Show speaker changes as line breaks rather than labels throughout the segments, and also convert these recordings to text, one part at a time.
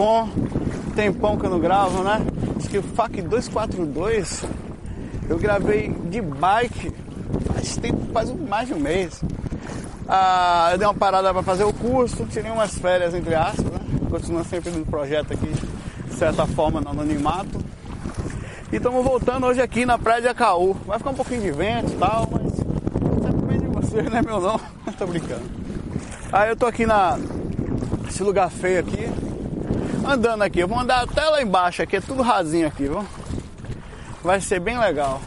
Bom? Tempão que eu não gravo, né? Acho que o FAC 242 eu gravei de bike faz tempo, faz mais de um mês. Ah, eu dei uma parada para fazer o curso, tirei umas férias entre aspas, né? Continuando sempre no projeto aqui, de certa forma, no anonimato. E estamos voltando hoje aqui na Praia de Acaú. Vai ficar um pouquinho de vento e tal, mas sempre de você, né meu não? tô brincando. Aí eu tô aqui na, lugar feio aqui. Andando aqui, eu vou andar até lá embaixo aqui, é tudo rasinho aqui, viu? Vai ser bem legal.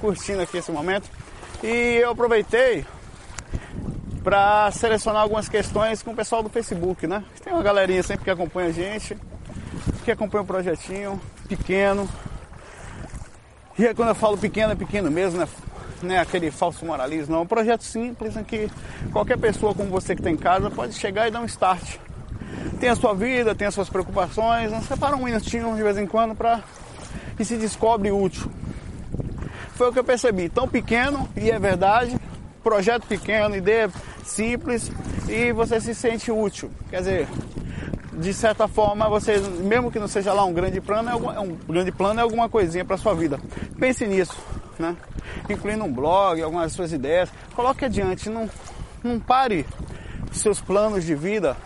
Curtindo aqui esse momento. E eu aproveitei para selecionar algumas questões com o pessoal do Facebook, né? Tem uma galerinha sempre que acompanha a gente, que acompanha o projetinho, pequeno. E quando eu falo pequeno, é pequeno mesmo, né? Não é aquele falso moralismo, não. É um projeto simples em que qualquer pessoa como você que tem em casa pode chegar e dar um start tem a sua vida, tem as suas preocupações, você para um minutinho de vez em quando para e se descobre útil. Foi o que eu percebi, tão pequeno, e é verdade, projeto pequeno, ideia simples, e você se sente útil. Quer dizer, de certa forma, você, mesmo que não seja lá um grande plano, é, é um grande plano é alguma coisinha para sua vida. Pense nisso, né? Incluindo um blog, algumas suas ideias. Coloque adiante, não, não pare seus planos de vida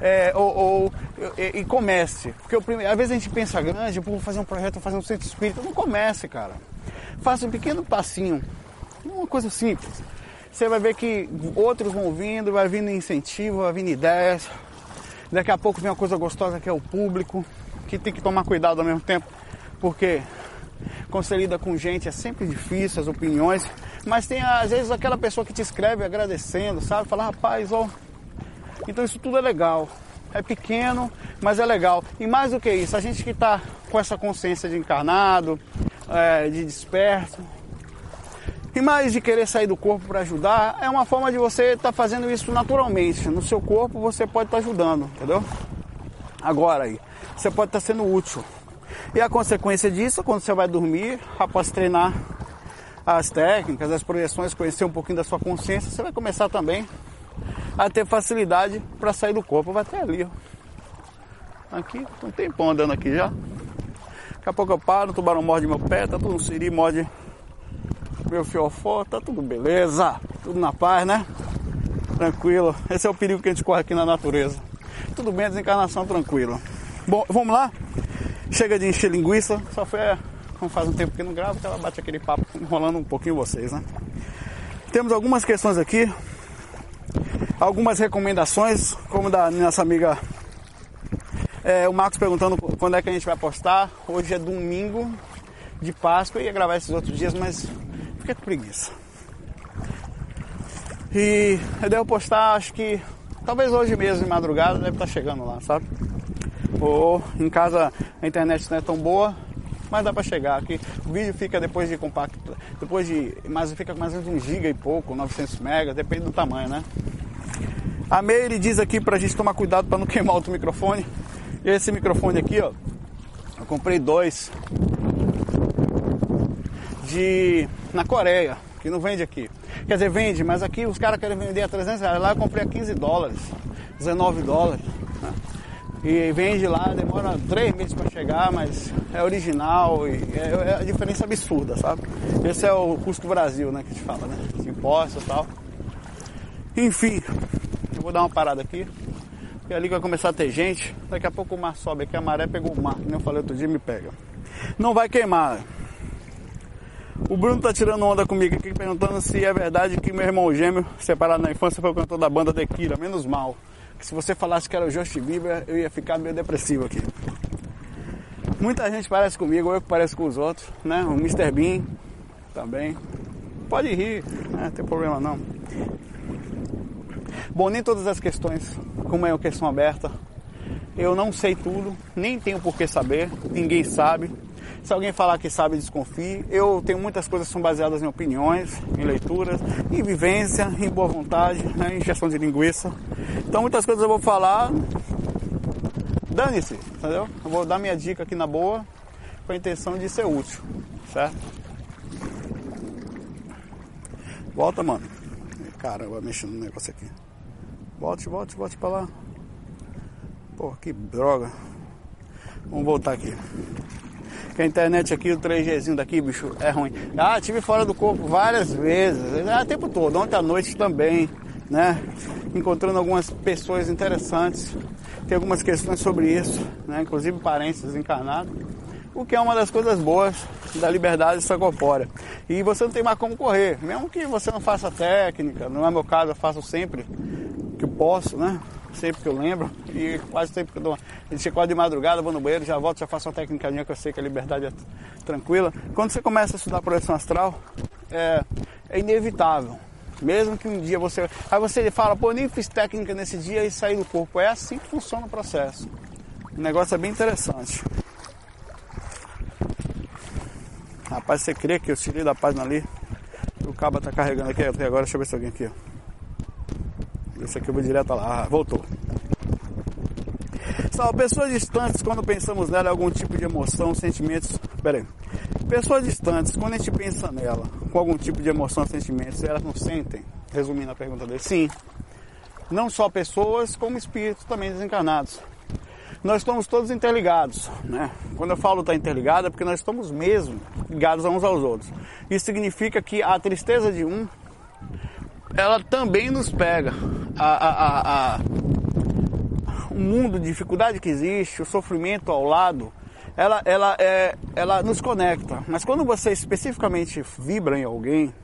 é, ou, ou e, e, comece. Porque primeiro, às vezes a gente pensa grande, vou fazer um projeto, vou fazer um centro espírita. Não comece, cara. Faça um pequeno passinho, uma coisa simples. Você vai ver que outros vão vindo, vai vindo incentivo, vai vindo ideias. Daqui a pouco vem uma coisa gostosa que é o público, que tem que tomar cuidado ao mesmo tempo, porque quando você lida com gente é sempre difícil as opiniões, mas tem às vezes aquela pessoa que te escreve agradecendo, sabe? Fala, rapaz, ó, então isso tudo é legal. É pequeno, mas é legal. E mais do que isso, a gente que está com essa consciência de encarnado, é, de desperto, e mais de querer sair do corpo para ajudar, é uma forma de você estar tá fazendo isso naturalmente. No seu corpo você pode estar tá ajudando, entendeu? Agora aí, você pode estar tá sendo útil. E a consequência disso, quando você vai dormir, após treinar as técnicas, as projeções, conhecer um pouquinho da sua consciência, você vai começar também a ter facilidade para sair do corpo. Vai até ali, ó. Aqui, um tempão andando aqui já. Daqui a pouco eu paro, o tubarão morde meu pé, tá tudo um siri, morde meu fiofó, tá tudo beleza, tudo na paz, né? Tranquilo. Esse é o perigo que a gente corre aqui na natureza. Tudo bem, desencarnação tranquila. Bom, vamos lá? Chega de encher linguiça, só foi, como faz um tempo que não gravo, que ela bate aquele papo enrolando um pouquinho vocês, né? Temos algumas questões aqui algumas recomendações, como da nossa amiga é, o Marcos perguntando quando é que a gente vai postar. Hoje é domingo de Páscoa, eu ia gravar esses outros dias, mas fica com preguiça. E eu devo postar, acho que talvez hoje mesmo, de madrugada, deve estar chegando lá, sabe? Ou em casa a internet não é tão boa, mas dá para chegar aqui. O vídeo fica depois de compacto, depois de, mas fica mais ou menos 1 GB e pouco, 900 MB, depende do tamanho, né? A Meire diz aqui pra gente tomar cuidado para não queimar outro microfone. E esse microfone aqui, ó, eu comprei dois de na Coreia, que não vende aqui. Quer dizer, vende, mas aqui os caras querem vender a 300 reais. Lá eu comprei a 15 dólares, 19 dólares. Né? E vende lá, demora três meses para chegar, mas é original e é, é, a diferença absurda, sabe? Esse é o custo do Brasil, né, que a gente fala, né? De impostos e tal. Enfim, eu vou dar uma parada aqui. E ali vai começar a ter gente. Daqui a pouco o mar sobe aqui, a maré pegou o mar, como eu falei outro dia, me pega. Não vai queimar. O Bruno tá tirando onda comigo aqui, perguntando se é verdade que meu irmão gêmeo, separado na infância, foi o cantor da banda Tequila. Menos mal. que se você falasse que era o Justin Bieber, eu ia ficar meio depressivo aqui. Muita gente parece comigo, eu que pareço com os outros, né? O Mr. Bean também. Pode rir, né? não tem problema não. Bom, nem todas as questões, como é uma questão aberta, eu não sei tudo, nem tenho por que saber, ninguém sabe. Se alguém falar que sabe, desconfie. Eu tenho muitas coisas que são baseadas em opiniões, em leituras, em vivência, em boa vontade, né, em gestão de linguiça. Então muitas coisas eu vou falar dane-se, entendeu? Eu vou dar minha dica aqui na boa, com a intenção de ser útil, certo? Volta, mano. Caramba, mexendo no negócio aqui. Volte, volte, volte pra lá. Pô, que droga. Vamos voltar aqui. Que a internet aqui, o 3Gzinho daqui, bicho, é ruim. Ah, tive fora do corpo várias vezes. Ah, o tempo todo, ontem à noite também, né? Encontrando algumas pessoas interessantes tem algumas questões sobre isso, né? inclusive parentes desencarnados, o que é uma das coisas boas da liberdade extracorpórea. E você não tem mais como correr, mesmo que você não faça técnica, não é meu caso, eu faço sempre que eu posso, né? Sempre que eu lembro, e quase sempre que eu dou. Gente acorda de madrugada, vou no banheiro, já volto, já faço uma técnica que eu sei que a liberdade é tranquila. Quando você começa a estudar projeção astral, é, é inevitável mesmo que um dia você. Aí você fala, pô, nem fiz técnica nesse dia e saí do corpo. É assim que funciona o processo. O negócio é bem interessante. Rapaz, você crê que eu tirei da página ali? O cabo tá carregando aqui até agora. Deixa eu ver se alguém aqui, ó. Esse aqui eu vou direto lá. Ah, voltou. São pessoas distantes, quando pensamos nela, é algum tipo de emoção, sentimentos. Pera aí. Pessoas distantes, quando a gente pensa nela, com algum tipo de emoção, sentimentos, elas não sentem? Resumindo a pergunta dele, sim. Não só pessoas, como espíritos também desencarnados. Nós estamos todos interligados, né? Quando eu falo estar tá interligado é porque nós estamos mesmo ligados uns aos outros. Isso significa que a tristeza de um, ela também nos pega. A, a, a o mundo de dificuldade que existe, o sofrimento ao lado, ela, ela, é, ela nos conecta. Mas quando você especificamente vibra em alguém,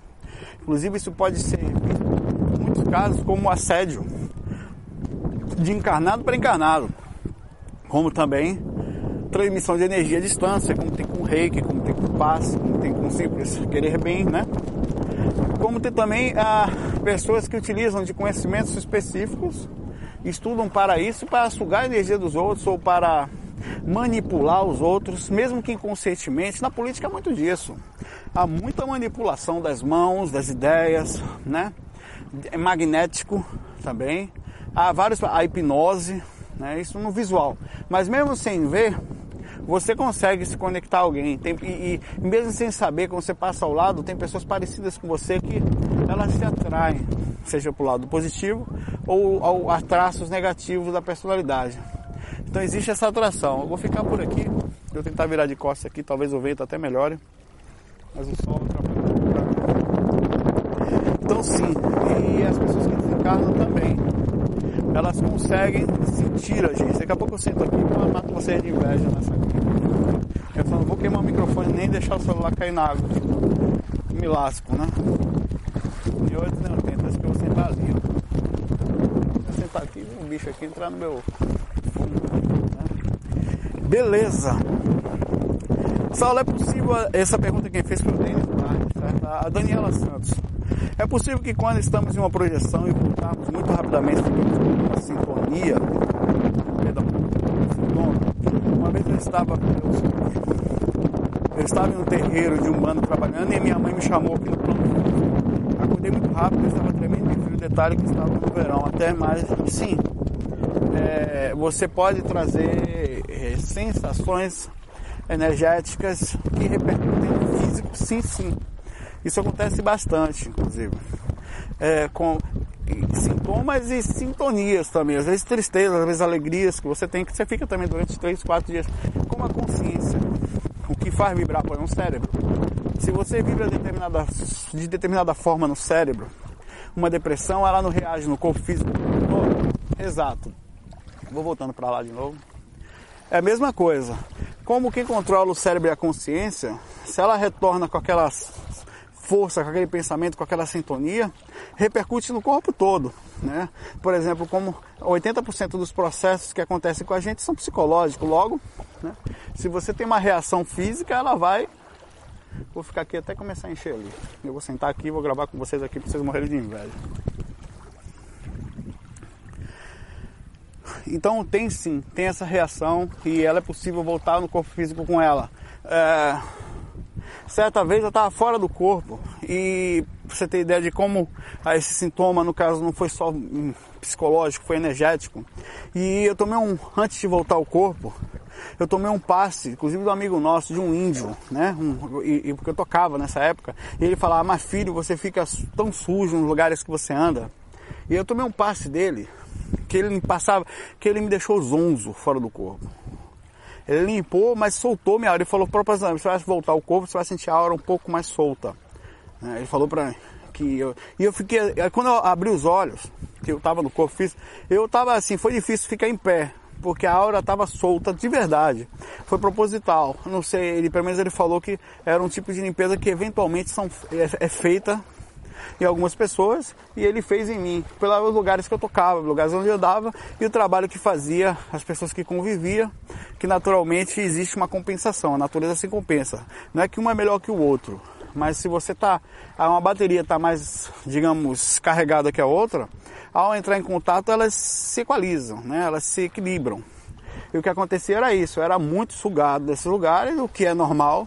inclusive isso pode ser em muitos casos como assédio de encarnado para encarnado, como também transmissão de energia à distância, como tem com reiki, como tem com passe, como tem com simples querer bem, né? Como tem também ah, pessoas que utilizam de conhecimentos específicos, estudam para isso, para sugar a energia dos outros ou para manipular os outros, mesmo que inconscientemente. Na política há muito disso. Há muita manipulação das mãos, das ideias, né? É magnético também. Há vários, a hipnose, né? Isso no visual. Mas mesmo sem ver, você consegue se conectar a alguém. Tem, e, e, mesmo sem saber, quando você passa ao lado, tem pessoas parecidas com você que elas se atraem, seja para o lado positivo ou ao, a traços negativos da personalidade. Então existe essa atração. Eu vou ficar por aqui, vou tentar virar de costas aqui, talvez o vento até melhore. Mas o sol atrapalha. Então sim, e as pessoas que desencarnam também. Elas conseguem sentir a gente. Daqui a pouco eu sinto aqui e mato vocês de inveja nessa aqui. Eu falo, não vou queimar o microfone nem deixar o celular cair na água. Me lasco, né? E hoje não tento, acho que eu vou sentar ali, ó. Vou sentar aqui e um bicho aqui entrar no meu Beleza. Saulo, é possível, essa pergunta quem fez foi o Denis certo? a Daniela Santos. É possível que quando estamos em uma projeção e voltarmos uma sintonia, perdão, uma vez eu estava, eu estava em um terreiro de um bando trabalhando e minha mãe me chamou aqui no plano. Acordei muito rápido, eu estava tremendo de frio, detalhe que estava no verão, até mais, sim, é, você pode trazer é, sensações energéticas que repercutem no físico, sim, sim. Isso acontece bastante, inclusive. É, com sintomas e sintonias também, às vezes tristeza, às vezes alegrias que você tem, que você fica também durante 3, 4 dias com a consciência. O que faz vibrar por um cérebro. Se você vibra determinada, de determinada forma no cérebro, uma depressão, ela não reage no corpo físico. Exato. Vou voltando para lá de novo. É a mesma coisa. Como quem controla o cérebro e a consciência, se ela retorna com aquela força, com aquele pensamento, com aquela sintonia, repercute no corpo todo. Né? Por exemplo, como 80% dos processos que acontecem com a gente são psicológicos. Logo, né? se você tem uma reação física, ela vai. Vou ficar aqui até começar a encher ali. Eu vou sentar aqui e vou gravar com vocês aqui para vocês morrerem de inveja. Então tem sim, tem essa reação e ela é possível voltar no corpo físico com ela. É, certa vez eu estava fora do corpo e pra você ter ideia de como esse sintoma, no caso, não foi só psicológico, foi energético. E eu tomei um, antes de voltar ao corpo, eu tomei um passe, inclusive do amigo nosso, de um índio, né? Um, e, e, porque eu tocava nessa época. E ele falava, mas filho, você fica tão sujo nos lugares que você anda. E eu tomei um passe dele, que ele me passava, que ele me deixou zonzo fora do corpo. Ele limpou, mas soltou minha aura. Ele falou, propositalmente, você vai voltar ao corpo, você vai sentir a aura um pouco mais solta. Né? Ele falou pra mim que eu... E eu fiquei... Quando eu abri os olhos, que eu tava no corpo físico, eu tava assim, foi difícil ficar em pé. Porque a aura estava solta de verdade. Foi proposital. Não sei, ele, pelo menos ele falou que era um tipo de limpeza que eventualmente são, é, é feita em algumas pessoas e ele fez em mim, pelos lugares que eu tocava, lugares onde eu dava e o trabalho que fazia, as pessoas que convivia, que naturalmente existe uma compensação, a natureza se compensa. Não é que um é melhor que o outro, mas se você tá, uma bateria está mais, digamos, carregada que a outra, ao entrar em contato elas se equalizam, né? elas se equilibram. E o que acontecia era isso, era muito sugado desses lugares, o que é normal,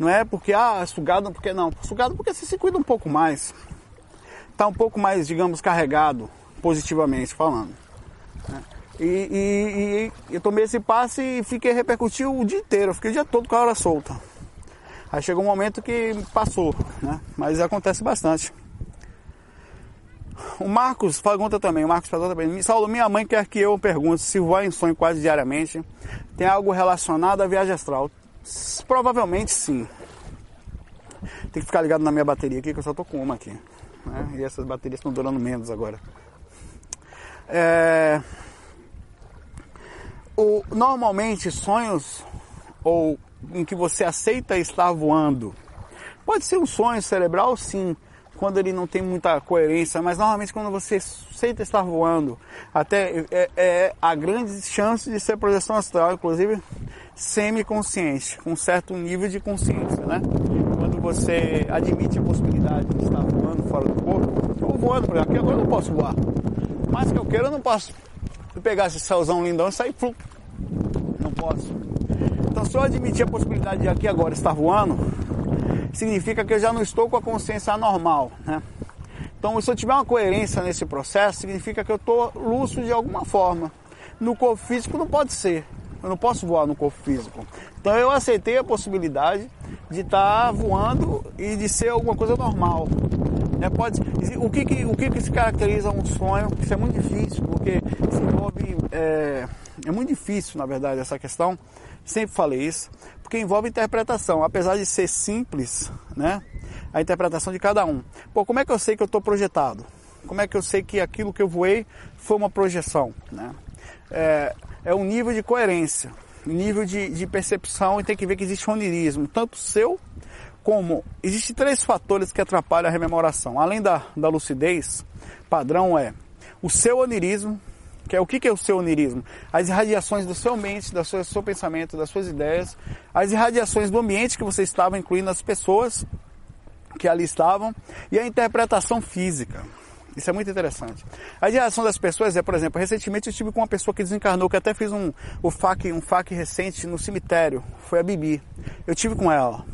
não é porque, ah, sugado porque não, sugado porque você se cuida um pouco mais está um pouco mais, digamos, carregado, positivamente falando. Né? E, e, e, eu tomei esse passe e fiquei repercutiu o dia inteiro, eu fiquei o dia todo com a hora solta. Aí chegou um momento que passou, né? Mas acontece bastante. O Marcos pergunta também, o Marcos pergunta também, Saulo, minha mãe quer que eu pergunte se voar em sonho quase diariamente tem algo relacionado à viagem astral. Provavelmente sim. Tem que ficar ligado na minha bateria aqui, que eu só tô com uma aqui né? e essas baterias estão durando menos agora. É... O, normalmente sonhos ou em que você aceita estar voando pode ser um sonho cerebral sim quando ele não tem muita coerência mas normalmente quando você aceita estar voando até é, é a grande chance de ser projeção astral inclusive semi-consciente com certo nível de consciência né quando você admite a possibilidade de estar voando fora do corpo, eu voando por aqui, agora eu não posso voar. Mas que eu queira, eu não posso pegar esse céuzão lindão e sair flup. Não posso. Então se eu admitir a possibilidade de aqui agora estar voando, significa que eu já não estou com a consciência anormal, né? Então se eu tiver uma coerência nesse processo, significa que eu estou lúcido de alguma forma. No corpo físico não pode ser. Eu não posso voar no corpo físico. Então eu aceitei a possibilidade de estar tá voando e de ser alguma coisa normal. É, pode, o que, que, o que, que se caracteriza um sonho? Isso é muito difícil, porque se envolve. É, é muito difícil, na verdade, essa questão. Sempre falei isso, porque envolve interpretação. Apesar de ser simples, né? A interpretação de cada um. Pô, como é que eu sei que eu estou projetado? Como é que eu sei que aquilo que eu voei foi uma projeção? Né? É, é um nível de coerência nível de, de percepção e tem que ver que existe onirismo, tanto seu como existem três fatores que atrapalham a rememoração. Além da, da lucidez, padrão é o seu onirismo, que é o que, que é o seu onirismo? As irradiações do seu mente, do seu, do seu pensamento, das suas ideias, as irradiações do ambiente que você estava, incluindo as pessoas que ali estavam, e a interpretação física. Isso é muito interessante. A reação das pessoas é, por exemplo, recentemente eu estive com uma pessoa que desencarnou, que até fez um, o FAC, um FAC recente no cemitério. Foi a Bibi. Eu tive com ela.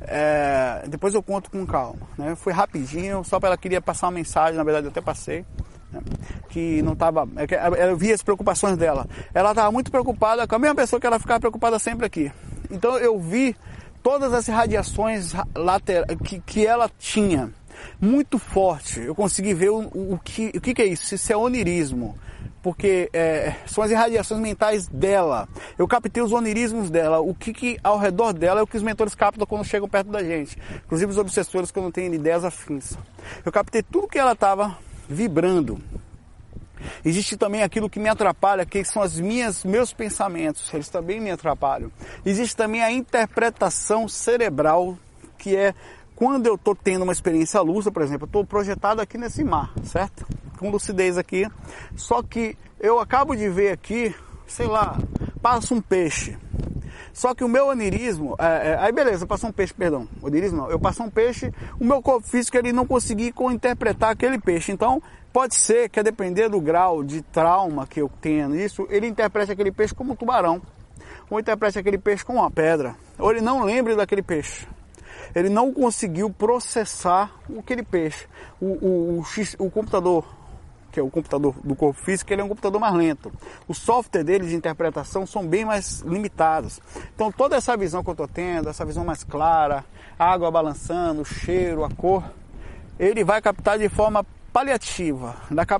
É, depois eu conto com calma. Né? Foi rapidinho, só para ela queria passar uma mensagem, na verdade eu até passei. Né? Que não estava. É eu vi as preocupações dela. Ela estava muito preocupada com a mesma pessoa que ela ficava preocupada sempre aqui. Então eu vi todas as radiações laterais que, que ela tinha muito forte. Eu consegui ver o, o, que, o que, é isso. Isso é onirismo porque é, são as irradiações mentais dela. Eu captei os onirismos dela, o que, que ao redor dela é o que os mentores captam quando chegam perto da gente. Inclusive os obsessores que não têm ideias afins. Eu captei tudo que ela estava vibrando. Existe também aquilo que me atrapalha, que são as minhas meus pensamentos, eles também me atrapalham. Existe também a interpretação cerebral, que é quando eu estou tendo uma experiência lúcida, por exemplo, eu estou projetado aqui nesse mar, certo? Com lucidez aqui. Só que eu acabo de ver aqui, sei lá, passa um peixe. Só que o meu onirismo, é, é, aí beleza, passou um peixe, perdão, onirismo não, eu passei um peixe, o meu corpo físico ele não conseguia interpretar aquele peixe. Então, pode ser que a depender do grau de trauma que eu tenha nisso, ele interprete aquele peixe como um tubarão, ou interprete aquele peixe como uma pedra, ou ele não lembre daquele peixe ele não conseguiu processar aquele peixe. O, o, o, o computador, que é o computador do corpo físico, ele é um computador mais lento. O software dele de interpretação são bem mais limitados. Então toda essa visão que eu estou tendo, essa visão mais clara, água balançando, o cheiro, a cor, ele vai captar de forma paliativa.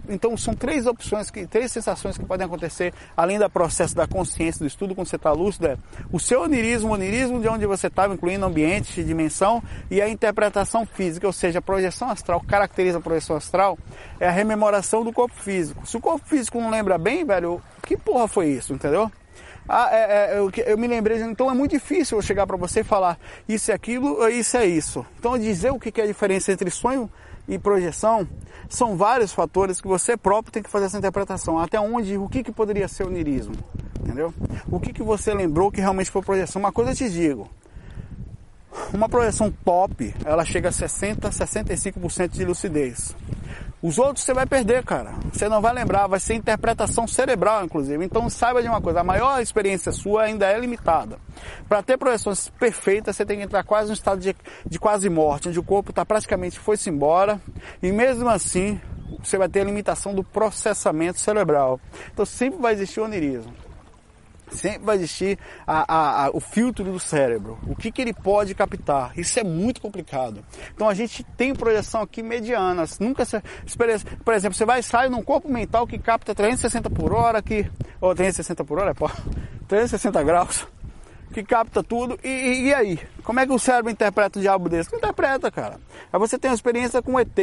Então são três opções, que, três sensações que podem acontecer além do processo da consciência, do estudo quando você está lúcido, é o seu onirismo, o onirismo de onde você estava, incluindo ambiente, dimensão, e a interpretação física, ou seja, a projeção astral, caracteriza a projeção astral, é a rememoração do corpo físico. Se o corpo físico não lembra bem, velho, que porra foi isso, entendeu? Ah, é, é, eu, eu, me lembrei, então é muito difícil eu chegar para você e falar isso é aquilo, isso é isso. Então dizer o que é a diferença entre sonho e projeção, são vários fatores que você próprio tem que fazer essa interpretação. Até onde, o que, que poderia ser o nirismo? Entendeu? O que, que você lembrou que realmente foi projeção? Uma coisa eu te digo, uma projeção top, ela chega a 60, 65% de lucidez. Os outros você vai perder, cara. Você não vai lembrar, vai ser interpretação cerebral, inclusive. Então saiba de uma coisa, a maior experiência sua ainda é limitada. Para ter projeções perfeitas, você tem que entrar quase no estado de, de quase morte, onde o corpo está praticamente foi-se embora. E mesmo assim, você vai ter a limitação do processamento cerebral. Então sempre vai existir onirismo. Sempre vai existir a, a, a, o filtro do cérebro. O que, que ele pode captar? Isso é muito complicado. Então a gente tem projeção aqui medianas. Nunca se, por exemplo, você vai sair num corpo mental que capta 360 por hora, que ou 360 por hora, é pô, 360 graus, que capta tudo. E, e, e, aí? Como é que o cérebro interpreta um diabo desse? Não interpreta, cara. Aí você tem uma experiência com ET.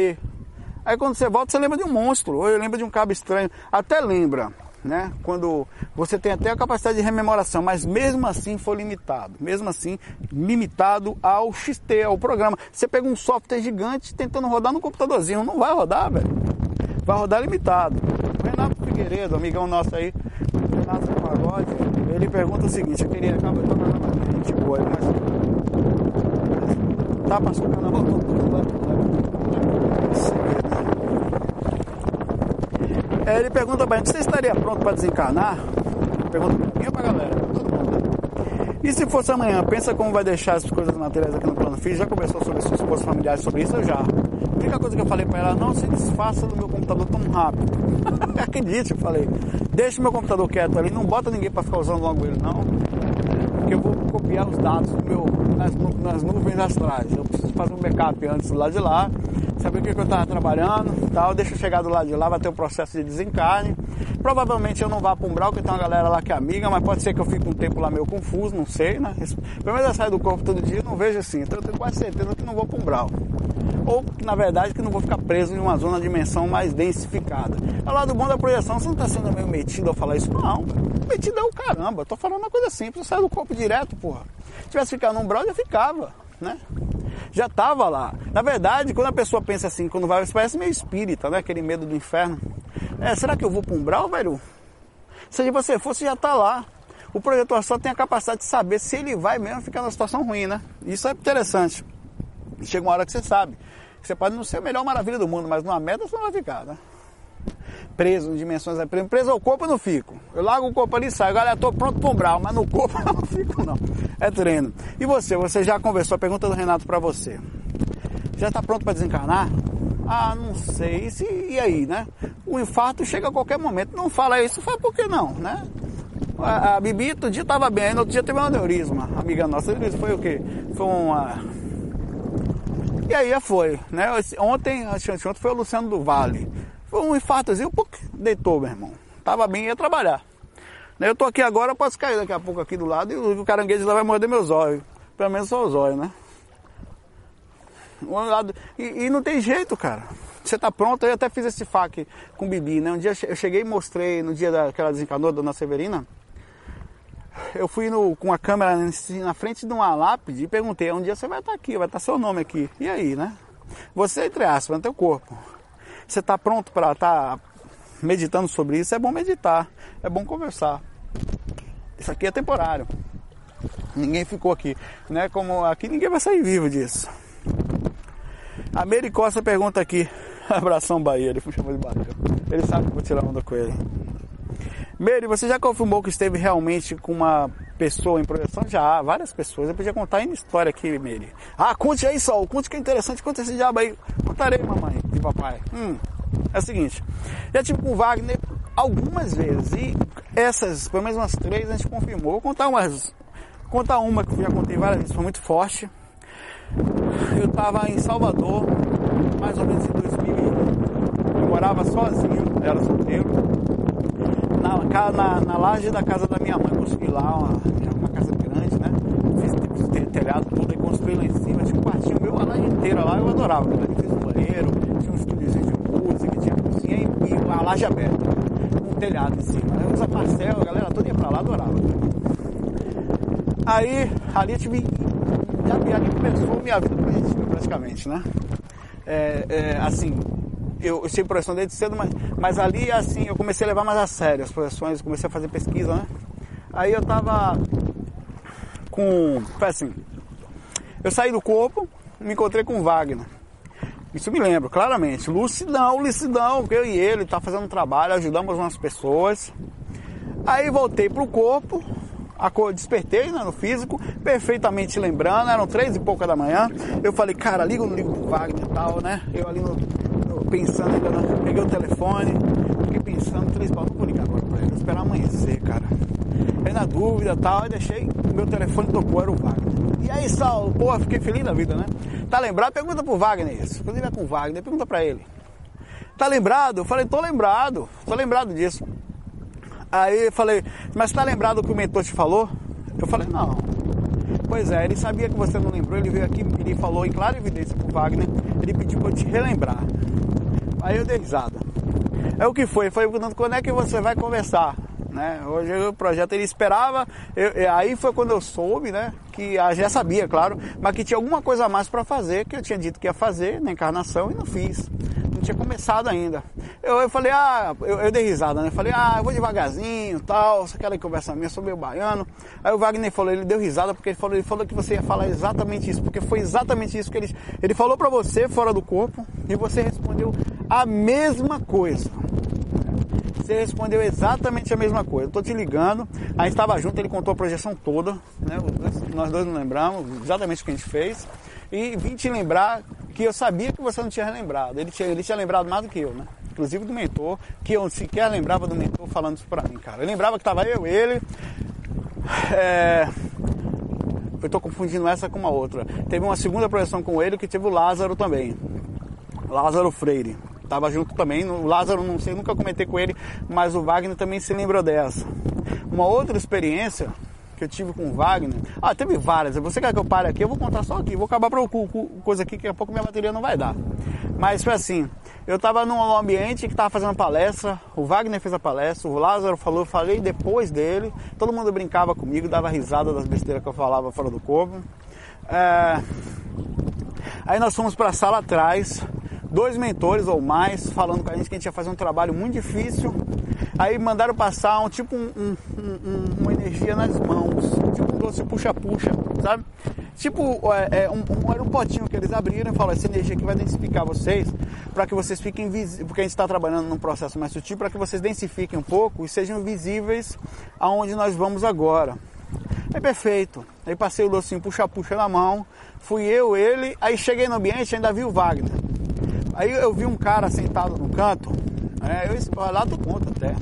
Aí quando você volta, você lembra de um monstro, ou lembra de um cabo estranho. Até lembra né? Quando você tem até a capacidade de rememoração, mas mesmo assim foi limitado, mesmo assim limitado ao XT, ao programa. Você pega um software gigante tentando rodar no computadorzinho, não vai rodar, velho. Vai rodar limitado. Renato Figueiredo, amigão nosso aí, Renato Pagode, ele pergunta o seguinte, eu queria acabar tocando gente boa, mas tá passando na É, ele pergunta pra gente, você estaria pronto para desencarnar? Pergunta pra mim pra galera, todo mundo. E se fosse amanhã, pensa como vai deixar as coisas materiais aqui no plano físico? Já conversou sobre seus esposos familiares sobre isso? Eu já. A única coisa que eu falei para ela, não se desfaça do meu computador tão rápido. Acredite, eu falei. Deixa o meu computador quieto ali, não bota ninguém para ficar usando logo ele, não. Porque eu vou copiar os dados meu, nas, nas nuvens astrais. Eu preciso fazer um backup antes lá de lá saber o que, que eu estava trabalhando tal. Deixa eu chegar do lado de lá, vai ter o um processo de desencarne. Provavelmente eu não vá para Umbral, porque tem uma galera lá que é amiga, mas pode ser que eu fique um tempo lá meio confuso, não sei, né? Pelo menos eu saio do corpo todo dia, não vejo assim. Então eu tenho quase certeza que não vou para Umbral. Ou, na verdade, que não vou ficar preso em uma zona de dimensão mais densificada. Ao lado bom da projeção, você não está sendo meio metido ao falar isso? Não, metido é o caramba. Eu tô falando uma coisa simples, eu saio do corpo direto, porra. Se tivesse ficado no Umbral, eu já ficava, né? Já estava lá. Na verdade, quando a pessoa pensa assim, quando vai, parece meio espírita, né? Aquele medo do inferno. É, será que eu vou para um umbral, velho? Se você fosse, já está lá. O projetor só tem a capacidade de saber se ele vai mesmo ficar numa situação ruim, né? Isso é interessante. Chega uma hora que você sabe. Você pode não ser a melhor maravilha do mundo, mas numa merda você não vai ficar, né? Preso em dimensões preso, preso ao corpo eu não fico. Eu largo o corpo ali e saio. Galera, tô pronto para um brau, mas no corpo eu não fico não. É treino. E você, você já conversou? A pergunta do Renato para você. Já está pronto para desencarnar? Ah, não sei. E, se, e aí, né? O infarto chega a qualquer momento. Não fala isso, fala por que não, né? A, a Bibi, outro dia estava bem, aí no outro dia teve um aneurisma. Amiga nossa, foi o quê? Foi uma. E aí foi, né? Ontem, ontem foi o Luciano do Vale. Foi um infartozinho, pum, deitou, meu irmão. Tava bem, ia trabalhar. Eu tô aqui agora, posso cair daqui a pouco aqui do lado e o caranguejo lá vai morder meus olhos. Pelo menos só os olhos, né? Um lado, e, e, não tem jeito, cara. Você tá pronto, eu até fiz esse fac com o Bibi, né? Um dia eu cheguei e mostrei, no dia daquela desencanou da Dona Severina, eu fui no, com a câmera na frente de uma lápide e perguntei, um dia você vai estar aqui, vai estar seu nome aqui. E aí, né? Você, entre aspas, no teu corpo. Você está pronto para estar tá meditando sobre isso? É bom meditar, é bom conversar. Isso aqui é temporário. Ninguém ficou aqui, né? Como aqui ninguém vai sair vivo disso. A Mary Costa pergunta aqui, abração Bahia, ele foi chamado de Bahia. Ele sabe que eu vou tirar onda com ele. Mary, você já confirmou que esteve realmente com uma pessoa em projeção? Já, várias pessoas. Eu podia contar ainda história aqui, Mary. Ah, conte aí, Sol. Conte que é interessante. Conte esse diabo aí. Contarei, mamãe e papai. Hum, é o seguinte. Já tive com o Wagner algumas vezes. E essas, pelo menos umas três, a gente confirmou. Vou contar umas. Contar uma que eu já contei várias vezes, foi muito forte. Eu estava em Salvador, mais ou menos em 2001. Eu morava sozinho, era solteiro. Na, na, na laje da casa da minha mãe, construí lá uma, uma casa grande, né? Fiz telhado tudo e construí lá em cima. Tinha um quartinho meu, a laje inteira lá, eu adorava. Né? Fiz um banheiro, tinha um estúdiozinho de música, tinha cozinha e, e a laje aberta. Um telhado em cima. Aí usa parcel, a galera toda ia pra lá, adorava. Aí, ali eu tive e ali começou minha vida praticamente, né? É, é, assim, eu, eu tive projeção desde cedo, mas, mas ali, assim, eu comecei a levar mais a sério as projeções, comecei a fazer pesquisa, né? Aí eu tava com, foi assim, eu saí do corpo, me encontrei com Wagner. Isso me lembro, claramente. Lucidão, lucidão, eu e ele tá fazendo um trabalho, ajudamos umas pessoas. Aí voltei pro corpo, despertei né, no físico, perfeitamente lembrando, eram três e pouca da manhã. Eu falei, cara, liga no ligo do Wagner e tal, né? Eu ali no, pensando, ainda peguei o telefone, fiquei pensando, três pau, vou ligar agora pra ele, vou esperar amanhecer, cara. Aí na dúvida e tal, aí deixei, meu telefone tocou, era o Wagner. E aí, Saulo, porra, fiquei feliz da vida, né? Tá lembrado? Pergunta pro Wagner isso. Quando ele é com o Wagner, pergunta pra ele. Tá lembrado? Eu falei, tô lembrado, tô lembrado disso. Aí eu falei, mas tá lembrado o que o mentor te falou? Eu falei, não. Pois é, ele sabia que você não lembrou, ele veio aqui, ele falou em clara evidência pro Wagner, ele pediu pra eu te relembrar. Aí eu dei risada. É o que foi? Foi perguntando quando é que você vai conversar. Né? Hoje o projeto ele esperava, eu, aí foi quando eu soube, né, que já sabia, claro, mas que tinha alguma coisa a mais para fazer, que eu tinha dito que ia fazer na encarnação e não fiz tinha começado ainda. Eu, eu falei, ah, eu, eu, dei risada, né? Falei, ah, eu vou devagarzinho tal, só aquela conversa minha, sou meio baiano. Aí o Wagner falou, ele deu risada porque ele falou, ele falou que você ia falar exatamente isso, porque foi exatamente isso que ele, ele falou para você fora do corpo e você respondeu a mesma coisa. Você respondeu exatamente a mesma coisa. Tô te ligando, a gente estava junto, ele contou a projeção toda, né? Nós dois não lembramos exatamente o que a gente fez. E vim te lembrar que eu sabia que você não tinha lembrado. Ele tinha, ele tinha lembrado mais do que eu, né? Inclusive do mentor, que eu sequer lembrava do mentor falando isso pra mim, cara. Eu lembrava que tava eu, ele. É... Eu tô confundindo essa com uma outra. Teve uma segunda projeção com ele que teve o Lázaro também. Lázaro Freire. Tava junto também. O Lázaro, não sei, nunca comentei com ele, mas o Wagner também se lembrou dessa. Uma outra experiência que eu tive com o Wagner. Ah, teve várias. Você quer que eu pare aqui? Eu vou contar só aqui. Vou acabar para coisa aqui que daqui a pouco minha bateria não vai dar. Mas foi assim. Eu estava num ambiente que estava fazendo palestra. O Wagner fez a palestra. O Lázaro falou. Eu falei depois dele. Todo mundo brincava comigo, dava risada das besteiras que eu falava fora do corpo. É... Aí nós fomos para a sala atrás. Dois mentores ou mais falando com a gente que a gente ia fazer um trabalho muito difícil Aí mandaram passar um tipo um, um, um, uma energia nas mãos, tipo um doce puxa-puxa, sabe? Tipo, é, é, um, era um potinho que eles abriram e falaram, essa energia aqui vai densificar vocês, para que vocês fiquem visíveis, porque a gente está trabalhando num processo mais sutil, para que vocês densifiquem um pouco e sejam visíveis aonde nós vamos agora. É perfeito. Aí passei o docinho puxa-puxa na mão, fui eu, ele, aí cheguei no ambiente ainda vi o Wagner. Aí eu vi um cara sentado no canto, é, eu lá do conta até.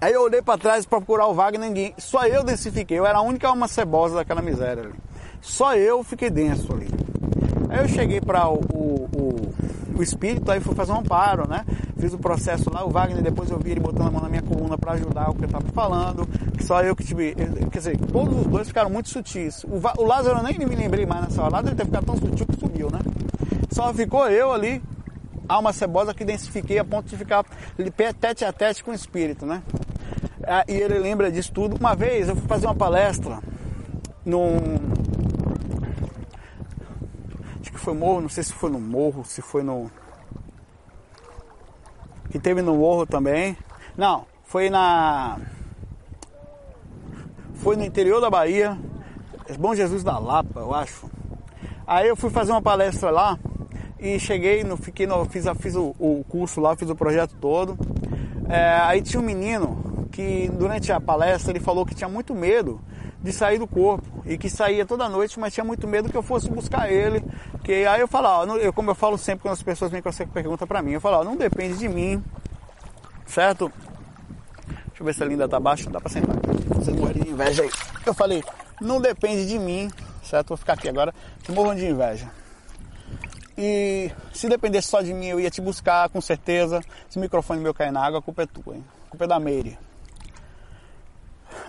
Aí eu olhei para trás para procurar o Wagner, ninguém. Só eu densifiquei. Eu era a única alma cebosa daquela miséria ali. Só eu fiquei denso ali. Aí eu cheguei para o, o, o, o, espírito, aí fui fazer um amparo, né? Fiz o processo lá, o Wagner, depois eu vi ele botando a mão na minha coluna para ajudar o que eu tava falando. Só eu que tive. Quer dizer, todos os dois ficaram muito sutis. O, o Lázaro eu nem me lembrei mais nessa hora. Lázaro deve ficar tão sutil que sumiu, né? Só ficou eu ali, alma cebosa que densifiquei a ponto de ficar tete a tete com o espírito, né? Ah, e ele lembra disso tudo. Uma vez eu fui fazer uma palestra num. Acho que foi morro, não sei se foi no morro, se foi no. Que teve no morro também. Não, foi na. Foi no interior da Bahia. Bom Jesus da Lapa, eu acho. Aí eu fui fazer uma palestra lá e cheguei, no, fiquei no, fiz, fiz o, o curso lá, fiz o projeto todo. É, aí tinha um menino que durante a palestra ele falou que tinha muito medo de sair do corpo e que saía toda noite, mas tinha muito medo que eu fosse buscar ele. Que aí eu falo, ó, eu, como eu falo sempre quando as pessoas vêm com essa pergunta para mim, eu falo, ó, não depende de mim, certo? Deixa eu ver se a linda tá baixo, dá para sentar. Vocês morrem de inveja aí. Eu falei, não depende de mim, certo? Vou ficar aqui agora, que de inveja. E se dependesse só de mim, eu ia te buscar, com certeza. Se o microfone meu cair na água, a culpa é tua, hein? A culpa é da Meire.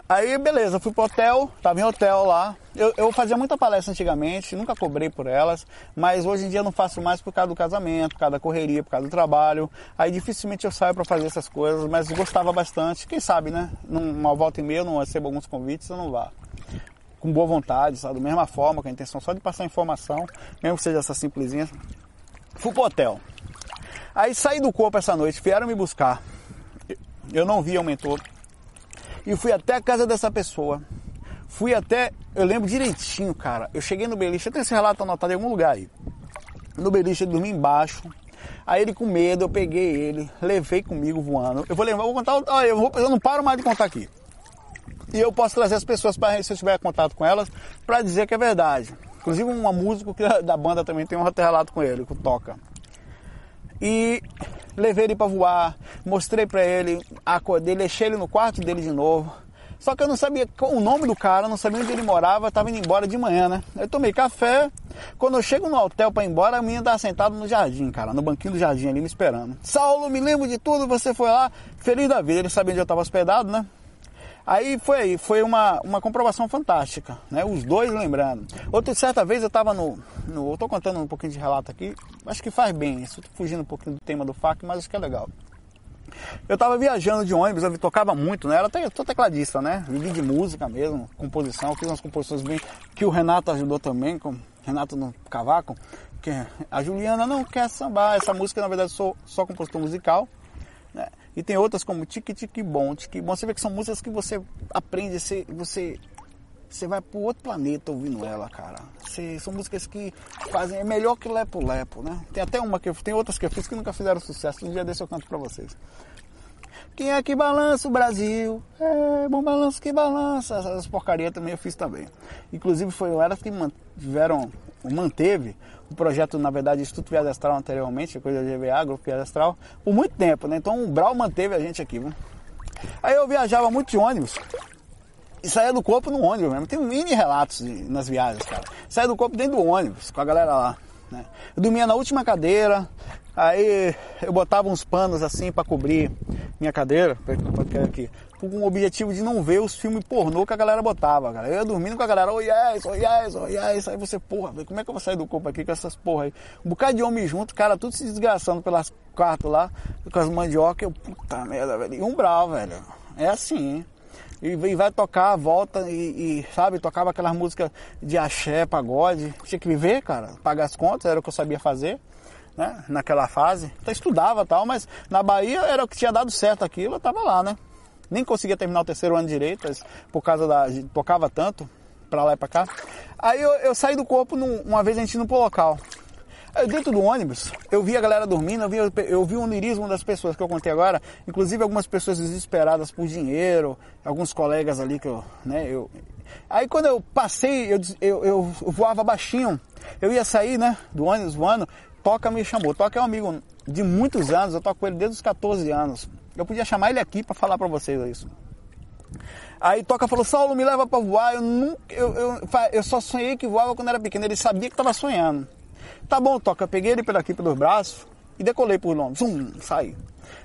Aí, beleza, fui pro hotel, tava em hotel lá. Eu, eu, fazia muita palestra antigamente, nunca cobrei por elas, mas hoje em dia não faço mais por causa do casamento, por causa da correria, por causa do trabalho. Aí dificilmente eu saio para fazer essas coisas, mas gostava bastante. Quem sabe, né? Numa volta e meia não recebo alguns convites, eu não vá com boa vontade, sabe? Da mesma forma, com a intenção só de passar informação, mesmo que seja essa simplesinha. Fui pro hotel. Aí saí do corpo essa noite, vieram me buscar. Eu não vi o mentor. E fui até a casa dessa pessoa. Fui até, eu lembro direitinho, cara. Eu cheguei no beliche, eu tenho esse relato anotado em algum lugar aí. No beliche ele dormia embaixo. Aí ele com medo, eu peguei ele, levei comigo voando. Eu vou levar, vou contar, olha, eu, vou, eu não paro mais de contar aqui. E eu posso trazer as pessoas para se eu tiver contato com elas para dizer que é verdade. Inclusive uma música que da banda também tem um relato com ele, que toca. E levei ele para voar, mostrei para ele, acordei, deixei ele no quarto dele de novo. Só que eu não sabia o nome do cara, não sabia onde ele morava, estava indo embora de manhã, né? Eu tomei café. Quando eu chego no hotel para ir embora, a menina estava sentada no jardim, cara, no banquinho do jardim ali me esperando. Saulo, me lembro de tudo, você foi lá, feliz da vida. Ele sabia onde eu estava hospedado, né? Aí foi aí, foi uma, uma comprovação fantástica, né? Os dois lembrando. Outra certa vez eu estava no, no. Eu tô contando um pouquinho de relato aqui, acho que faz bem isso, tô fugindo um pouquinho do tema do FAC, mas acho que é legal. Eu estava viajando de ônibus, eu tocava muito, né? Era até, tô tecladista, né? Vivi de música mesmo, composição, fiz umas composições bem. que o Renato ajudou também, com Renato no Cavaco, que a Juliana não quer sambar. Essa música, na verdade, sou só compositor musical. Né? E tem outras como Tique Tique Bom, Tique Bom. Você vê que são músicas que você aprende, você, você, você vai para outro planeta ouvindo ela, cara. Você, são músicas que fazem, é melhor que Lepo Lepo, né? Tem até uma que eu, tem outras que eu fiz que nunca fizeram sucesso. Um dia desse eu canto para vocês. Quem é que balança o Brasil? É, bom balanço que balança. Essas porcarias também eu fiz também. Inclusive foi elas que mantiveram, manteve o projeto, na verdade, Instituto Viagem Astral anteriormente, coisa de GVA, Grupo Viagem Astral, por muito tempo, né? Então o Brau manteve a gente aqui, né? Aí eu viajava muito de ônibus e saía do corpo no ônibus mesmo. Tem mini relatos de, nas viagens, cara. Saía do corpo dentro do ônibus, com a galera lá. Né? Eu dormia na última cadeira, aí eu botava uns panos assim para cobrir minha cadeira, aqui, com o objetivo de não ver os filmes pornô que a galera botava, cara. Eu ia dormindo com a galera, oh yes, oh yes, oh yes, aí você, porra, como é que eu vou sair do corpo aqui com essas porra aí? Um bocado de homem junto, cara, tudo se desgraçando pelas quartos lá, com as mandiocas, eu, puta merda, velho, e um brau, velho. É assim, hein? E, vai tocar, volta e, e, sabe, tocava aquelas músicas de axé, pagode. Tinha que viver, cara, pagar as contas, era o que eu sabia fazer, né, naquela fase. Então estudava tal, mas na Bahia era o que tinha dado certo aquilo, eu tava lá, né. Nem conseguia terminar o terceiro ano direito, por causa da. tocava tanto, pra lá e pra cá. Aí eu, eu saí do corpo num, uma vez a gente indo pro local. Dentro do ônibus, eu vi a galera dormindo, eu vi, eu vi o onirismo das pessoas que eu contei agora, inclusive algumas pessoas desesperadas por dinheiro, alguns colegas ali que eu, né, eu... Aí quando eu passei, eu, eu, eu voava baixinho, eu ia sair, né, do ônibus voando, Toca me chamou. Toca é um amigo de muitos anos, eu toco com ele desde os 14 anos. Eu podia chamar ele aqui para falar para vocês isso. Aí Toca falou, Saulo, me leva para voar. Eu, nunca, eu, eu, eu, só sonhei que voava quando era pequeno. Ele sabia que estava sonhando. Tá bom, Toca, peguei ele por aqui pelos braços e decolei por longe. Zum, saí.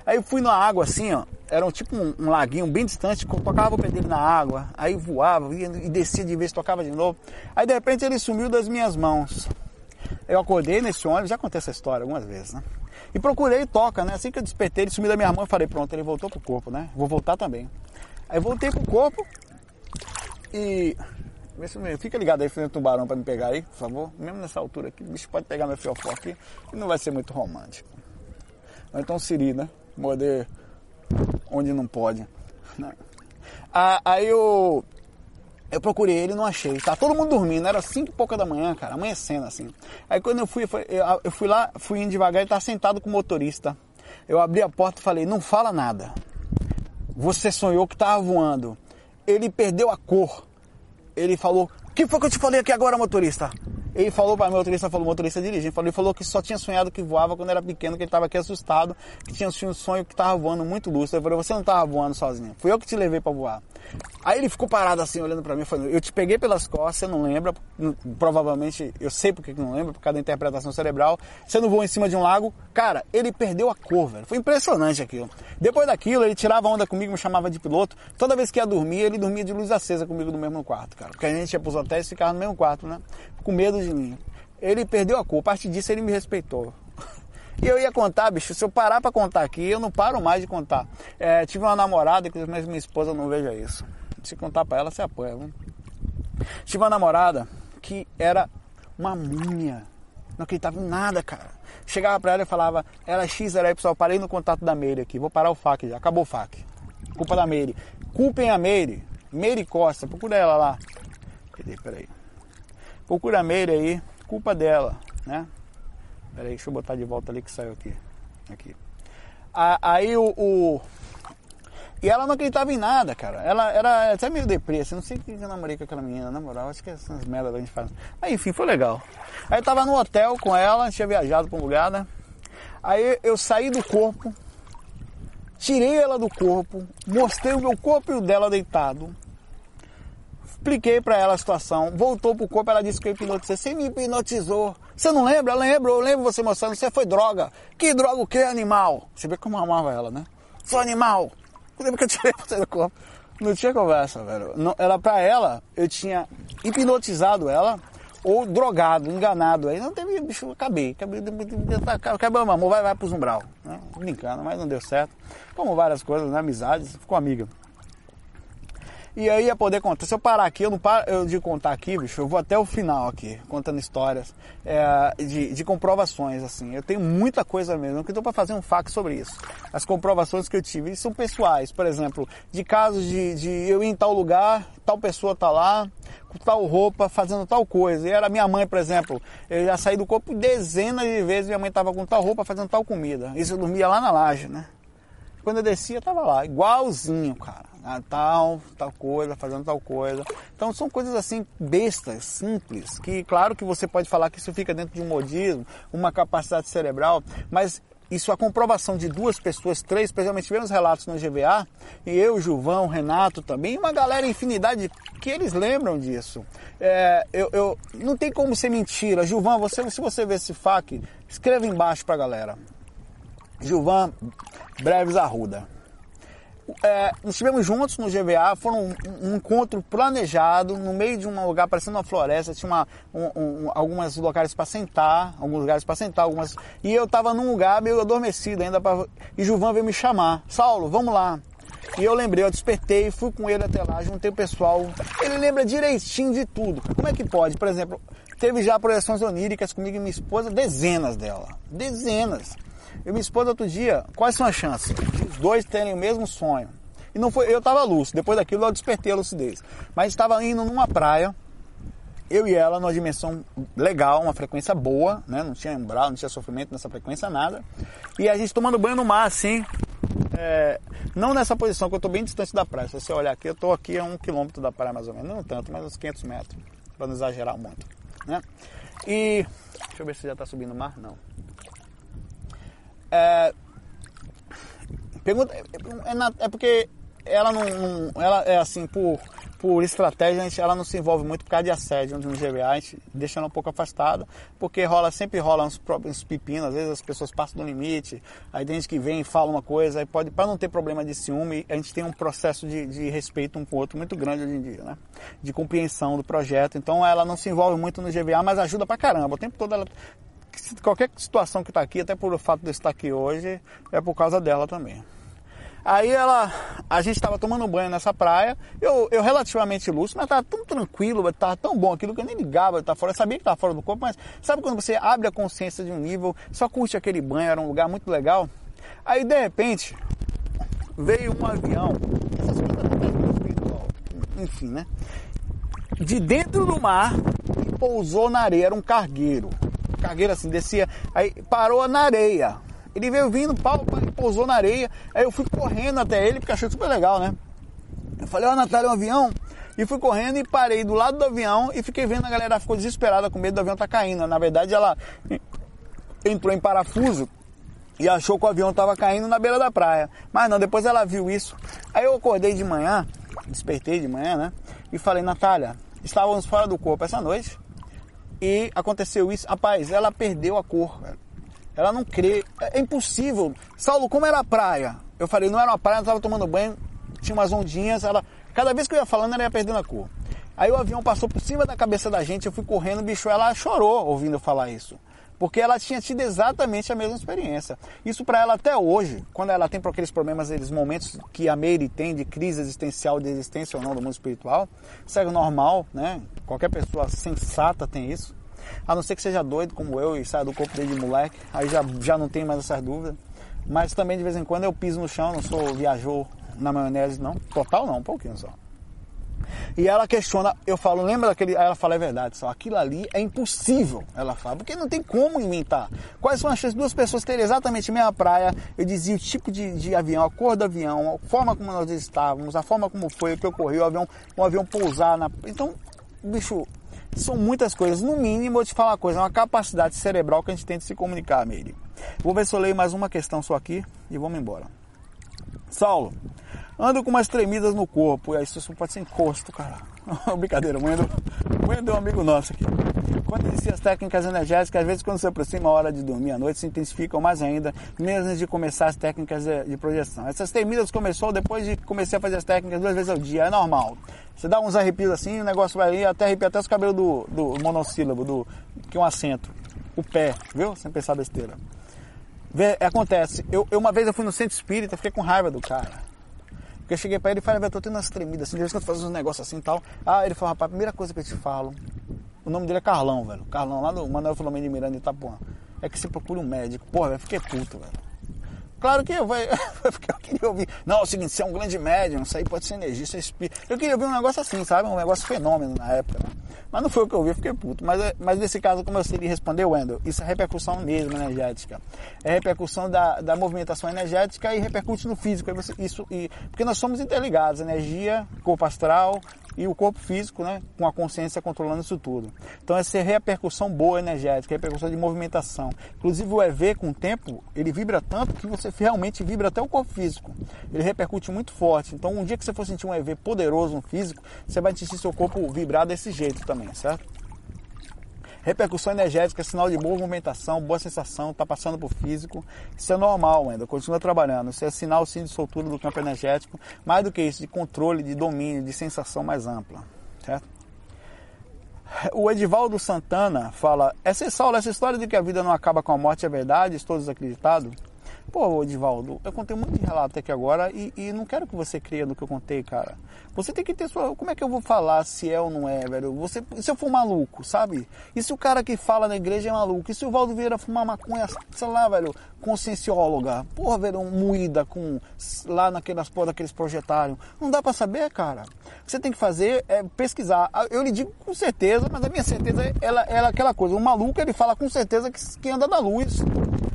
Aí eu fui na água assim, ó. Era um, tipo um, um laguinho bem distante, tocava o pé dele na água, aí voava ia, e descia de vez, tocava de novo. Aí de repente ele sumiu das minhas mãos. Eu acordei nesse ônibus, já contei essa história algumas vezes, né? E procurei toca, né? Assim que eu despertei, ele sumiu da minha mão, eu falei, pronto, ele voltou pro corpo, né? Vou voltar também. Aí voltei pro corpo e. Fica ligado aí frente do tubarão para me pegar aí, por favor. Mesmo nessa altura aqui, o bicho pode pegar meu fiofó aqui e não vai ser muito romântico. Então Siri, né? Morder onde não pode. Ah, aí eu, eu procurei ele não achei. Tá todo mundo dormindo, era cinco e pouca da manhã, cara, amanhecendo assim. Aí quando eu fui, eu fui lá, fui indo devagar, ele tá sentado com o motorista. Eu abri a porta e falei, não fala nada. Você sonhou que tava voando. Ele perdeu a cor. Ele falou, o que foi que eu te falei aqui agora, motorista? Ele falou para o motorista falou, motorista dirigindo, falou, ele falou que só tinha sonhado que voava quando era pequeno, que ele estava aqui assustado, que tinha um sonho que estava voando muito lúcido. Eu falei, você não estava voando sozinho, fui eu que te levei para voar. Aí ele ficou parado assim, olhando para mim, falando, eu te peguei pelas costas, você não lembra, provavelmente, eu sei porque que não lembra, por causa da interpretação cerebral, você não voou em cima de um lago. Cara, ele perdeu a cor, velho, foi impressionante aquilo. Depois daquilo, ele tirava onda comigo, me chamava de piloto, toda vez que ia dormir, ele dormia de luz acesa comigo no mesmo quarto, cara, porque a gente ia pros hotéis e ficava no mesmo quarto, né, com medo de Ele perdeu a cor, a partir disso ele me respeitou. E eu ia contar, bicho, se eu parar para contar aqui, eu não paro mais de contar. É, tive uma namorada, mas minha esposa não veja isso. Se contar para ela, você apanha, viu? Tive uma namorada que era uma múmia. Não acreditava em nada, cara. Chegava pra ela e falava, ela é X, era pessoal, parei no contato da Meire aqui, vou parar o FAC já, acabou o FAC. Culpa da Meire. Culpem a Meire. Meire Costa, procura ela lá. Cadê? Peraí. Procura a Meire aí, culpa dela, né? Pera aí, deixa eu botar de volta ali que saiu aqui. Aqui. Aí o, o, E ela não acreditava em nada, cara. Ela era até meio depressa. Não sei o que eu namorei com aquela menina, na moral. Acho que essas merdas a gente faz. Mas enfim, foi legal. Aí tava no hotel com ela, tinha viajado pra um lugar, né? Aí eu saí do corpo, tirei ela do corpo, mostrei o meu corpo e o dela deitado. Expliquei para ela a situação, voltou pro corpo, ela disse que eu hipnotizei. Você me hipnotizou. Você não lembra? Eu lembro, eu lembro você mostrando, você foi droga. Que droga o que, animal? Você vê como eu amava ela, né? Sou animal. Lembra que eu tirei você do corpo? Não tinha conversa, velho. Não, ela, pra ela, eu tinha hipnotizado ela ou drogado, enganado. Aí não teve, bicho, acabei. Acabei, acabou, amor, vai, vai pro umbral. Né? Brincando, mas não deu certo. Como várias coisas, né? Amizades, ficou amiga. E aí ia poder contar. Se eu parar aqui, eu não paro eu de contar aqui, bicho, eu vou até o final aqui, contando histórias é, de, de, comprovações, assim. Eu tenho muita coisa mesmo, que estou para fazer um fax sobre isso. As comprovações que eu tive são pessoais, por exemplo, de casos de, de eu ir em tal lugar, tal pessoa tá lá, com tal roupa, fazendo tal coisa. E era minha mãe, por exemplo, eu já saí do corpo dezenas de vezes, minha mãe estava com tal roupa, fazendo tal comida. Isso eu dormia lá na laje, né? Quando eu descia, tava lá, igualzinho, cara. Ah, tal, tal coisa, fazendo tal coisa. Então são coisas assim bestas, simples, que claro que você pode falar que isso fica dentro de um modismo, uma capacidade cerebral, mas isso a comprovação de duas pessoas, três, especialmente tivemos relatos no GVA, e eu, Gilvão, Renato também, uma galera infinidade que eles lembram disso. É, eu, eu, não tem como ser mentira. Gilvão, você, se você ver esse FAQ, escreva embaixo pra galera. Gilvan Breves Arruda. É, estivemos juntos no GVA, foi um, um, encontro planejado no meio de um lugar parecendo uma floresta, tinha uma, um, um, alguns locais para sentar, alguns lugares para sentar, algumas e eu estava num lugar meio adormecido ainda pra, e Gilvan veio me chamar, Saulo, vamos lá. E eu lembrei, eu despertei, fui com ele até lá, juntei o pessoal. Ele lembra direitinho de tudo. Como é que pode? Por exemplo, teve já projeções oníricas comigo e minha esposa, dezenas dela. Dezenas. Eu minha esposa outro dia, quais são as chances? Os dois terem o mesmo sonho. E não foi, eu estava lúcido, depois daquilo eu despertei a lucidez. Mas estava indo numa praia, eu e ela numa dimensão legal, uma frequência boa, né? Não tinha umbral, não tinha sofrimento nessa frequência, nada. E a gente tomando banho no mar, assim, é, não nessa posição, que eu estou bem distante da praia. Se você olhar aqui, eu estou aqui a um quilômetro da praia mais ou menos. Não tanto, mas uns 500 metros, para não exagerar muito, né? E deixa eu ver se já está subindo o mar. Não. É, pergunta, é, é porque ela não, não, Ela é assim, por, por estratégia, gente, ela não se envolve muito por causa de assédio no GBA, a gente deixa ela um pouco afastada, porque rola, sempre rola uns, uns pepinos, às vezes as pessoas passam do limite, aí tem gente que vem e fala uma coisa, aí pode, para não ter problema de ciúme, a gente tem um processo de, de respeito um com o outro muito grande hoje em dia, né? De compreensão do projeto. Então ela não se envolve muito no GBA, mas ajuda pra caramba. O tempo todo ela qualquer situação que está aqui, até por o fato de estar aqui hoje, é por causa dela também. Aí ela, a gente estava tomando banho nessa praia, eu, eu relativamente lúcido, mas estava tão tranquilo, estava tão bom aquilo que eu nem ligava, tá fora, eu sabia que estava fora do corpo, mas sabe quando você abre a consciência de um nível, só curte aquele banho, era um lugar muito legal. Aí de repente veio um avião, enfim, né? De dentro do mar e pousou na areia, era um cargueiro. Cargueiro assim, descia, aí parou na areia. Ele veio vindo, pau, pousou na areia. Aí eu fui correndo até ele, porque achei super legal, né? Eu falei, ó, oh, Natália, é um avião. E fui correndo e parei do lado do avião e fiquei vendo a galera ficou desesperada com medo do avião tá caindo. Na verdade, ela entrou em parafuso e achou que o avião estava caindo na beira da praia. Mas não, depois ela viu isso. Aí eu acordei de manhã, despertei de manhã, né? E falei, Natália, estávamos fora do corpo essa noite e aconteceu isso. Rapaz, ela perdeu a cor, velho. Ela não crê. É, é impossível. Saulo, como era a praia? Eu falei, não era uma praia, eu estava tomando banho, tinha umas ondinhas, ela. Cada vez que eu ia falando, ela ia perdendo a cor. Aí o avião passou por cima da cabeça da gente, eu fui correndo, bicho, ela chorou ouvindo eu falar isso. Porque ela tinha tido exatamente a mesma experiência. Isso para ela até hoje, quando ela tem por aqueles problemas, aqueles momentos que a Meire tem de crise existencial, de existência ou não do mundo espiritual, isso é normal, né? Qualquer pessoa sensata tem isso. A não ser que seja doido como eu e saia do corpo dele de moleque, aí já, já não tem mais essas dúvidas. Mas também de vez em quando eu piso no chão, não sou viajou na maionese, não. Total não, um pouquinho só. E ela questiona, eu falo, lembra daquele. Aí ela fala, é verdade, só aquilo ali é impossível, ela fala, porque não tem como inventar. Quais são as chances de duas pessoas terem exatamente a mesma praia? Eu dizia o tipo de, de avião, a cor do avião, a forma como nós estávamos, a forma como foi, o que ocorreu, o avião, um avião pousar na. Então, bicho, são muitas coisas. No mínimo, eu te falar uma coisa, é uma capacidade cerebral que a gente tem de se comunicar, Meire. Vou ver se eu leio mais uma questão só aqui e vamos embora. Saulo, ando com umas tremidas no corpo. E aí, isso pode ser encosto, cara. Brincadeira, mãe do, mãe do um amigo nosso aqui. Quando inicia as técnicas energéticas, às vezes quando se aproxima a hora de dormir à noite, se intensificam mais ainda, mesmo antes de começar as técnicas de, de projeção. Essas tremidas começou depois de comecei a fazer as técnicas duas vezes ao dia, é normal. Você dá uns arrepios assim, o negócio vai ir até arrepiar até os cabelos do, do monossílabo, do, que é um acento. O pé, viu? Sem pensar besteira. Vê, acontece, eu, eu, uma vez eu fui no centro espírita, fiquei com raiva do cara. Porque eu cheguei pra ele e falei, velho, tô tendo umas tremidas, assim, de vez que eu faço uns negócios assim e tal. Ah, ele falou, rapaz, a primeira coisa que eu te falo, o nome dele é Carlão, velho. Carlão, lá no Manuel Filomeno de Miranda de Itapuã. É que você procura um médico. Porra, velho, fiquei puto, velho. Claro que eu, porque eu queria ouvir. Não, é o seguinte, você é um grande médium, isso aí pode ser energia, isso é espírito. Eu queria ouvir um negócio assim, sabe? Um negócio fenômeno na época. Né? Mas não foi o que eu eu fiquei puto. Mas, é, mas nesse caso, como eu sei, ele respondeu, Wendel, isso é repercussão mesmo energética. É repercussão da, da movimentação energética e repercute no físico. Isso, e, porque nós somos interligados, energia, corpo astral, e o corpo físico, né, com a consciência controlando isso tudo. Então essa é repercussão boa energética, repercussão de movimentação. Inclusive o EV com o tempo, ele vibra tanto que você realmente vibra até o corpo físico. Ele repercute muito forte. Então um dia que você for sentir um EV poderoso no físico, você vai sentir seu corpo vibrar desse jeito também, certo? Repercussão energética, sinal de boa movimentação, boa sensação, está passando por físico. Isso é normal ainda, continua trabalhando. Isso é sinal sim de soltura do campo energético. Mais do que isso, de controle, de domínio, de sensação mais ampla. Certo? O Edivaldo Santana fala: essa, Saulo, essa história de que a vida não acaba com a morte é verdade? Estou desacreditado? Pô, Edivaldo, eu contei um monte de relato aqui agora e, e, não quero que você creia no que eu contei, cara. Você tem que ter sua. Como é que eu vou falar se é ou não é, velho? Você, se eu for maluco, sabe? E se o cara que fala na igreja é maluco? E se o Valdo Vieira fumar maconha, sei lá, velho, consciencióloga? Porra, velho, moída com. lá naquelas porra daqueles projetários. Não dá para saber, cara. O que você tem que fazer é pesquisar. Eu lhe digo com certeza, mas a minha certeza é ela, ela, aquela coisa. O maluco ele fala com certeza que, que anda da luz.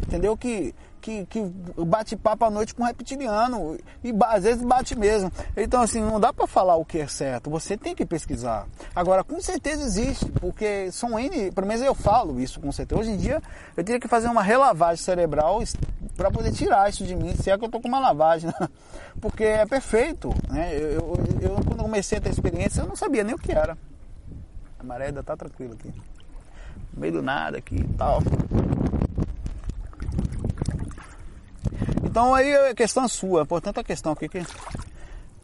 Entendeu? Que que, que bate papo à noite com reptiliano. E às vezes bate mesmo. Então, assim, não dá para falar o que é certo. Você tem que pesquisar. Agora, com certeza existe, porque são N. Pelo menos eu falo isso com certeza. Hoje em dia, eu teria que fazer uma relavagem cerebral para poder tirar isso de mim, se é que eu tô com uma lavagem. Né? Porque é perfeito. Né? Eu, eu, eu, quando comecei a ter experiência, eu não sabia nem o que era. A maré ainda tá tranquila aqui. No meio do nada aqui e tal. Então aí a questão é sua, portanto a questão aqui que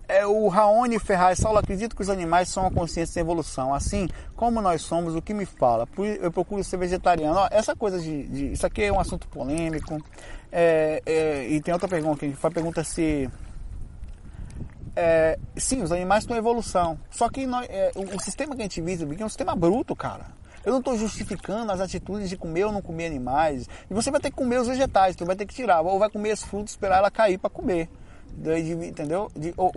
é o Raoni Ferraz, Saulo, acredito que os animais são a consciência da evolução. Assim como nós somos, o que me fala? Eu procuro ser vegetariano. Ó, essa coisa de, de, Isso aqui é um assunto polêmico. É, é, e tem outra pergunta que foi a pergunta se é, sim, os animais em evolução. Só que nós, é, o, o, sistema que a gente vive é um sistema bruto, cara. Eu não estou justificando as atitudes de comer ou não comer animais. E você vai ter que comer os vegetais, você vai ter que tirar. Ou vai comer as frutas, esperar ela cair para comer. De, de, entendeu?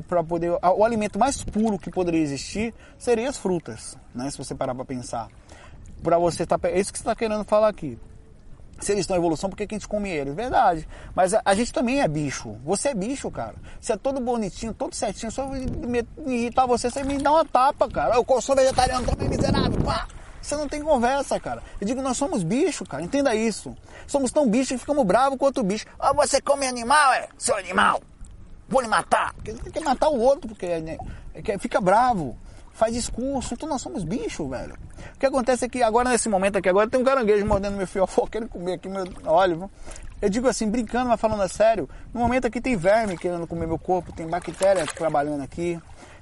Para poder o alimento mais puro que poderia existir seria as frutas, né? Se você parar para pensar, para você tá, é isso que você está querendo falar aqui se eles estão em evolução, por que, a gente come eles? Verdade. Mas a, a, gente também é bicho. Você é bicho, cara. Você é todo bonitinho, todo certinho. Só me irritar você, você me dá uma tapa, cara. Eu sou vegetariano também, miserável. Pá! Você não tem conversa, cara. Eu digo, nós somos bicho, cara. Entenda isso. Somos tão bicho que ficamos bravos quanto o bicho. Ah, você come animal, é? Seu animal. Vou lhe matar. Tem que matar o outro, porque é, é, fica bravo faz discurso, então nós somos bicho, velho. O que acontece é que agora, nesse momento aqui, agora tem um caranguejo mordendo meu fiofó, querendo comer aqui meu óleo. Eu digo assim, brincando, mas falando a sério, no momento aqui tem verme querendo comer meu corpo, tem bactéria trabalhando aqui.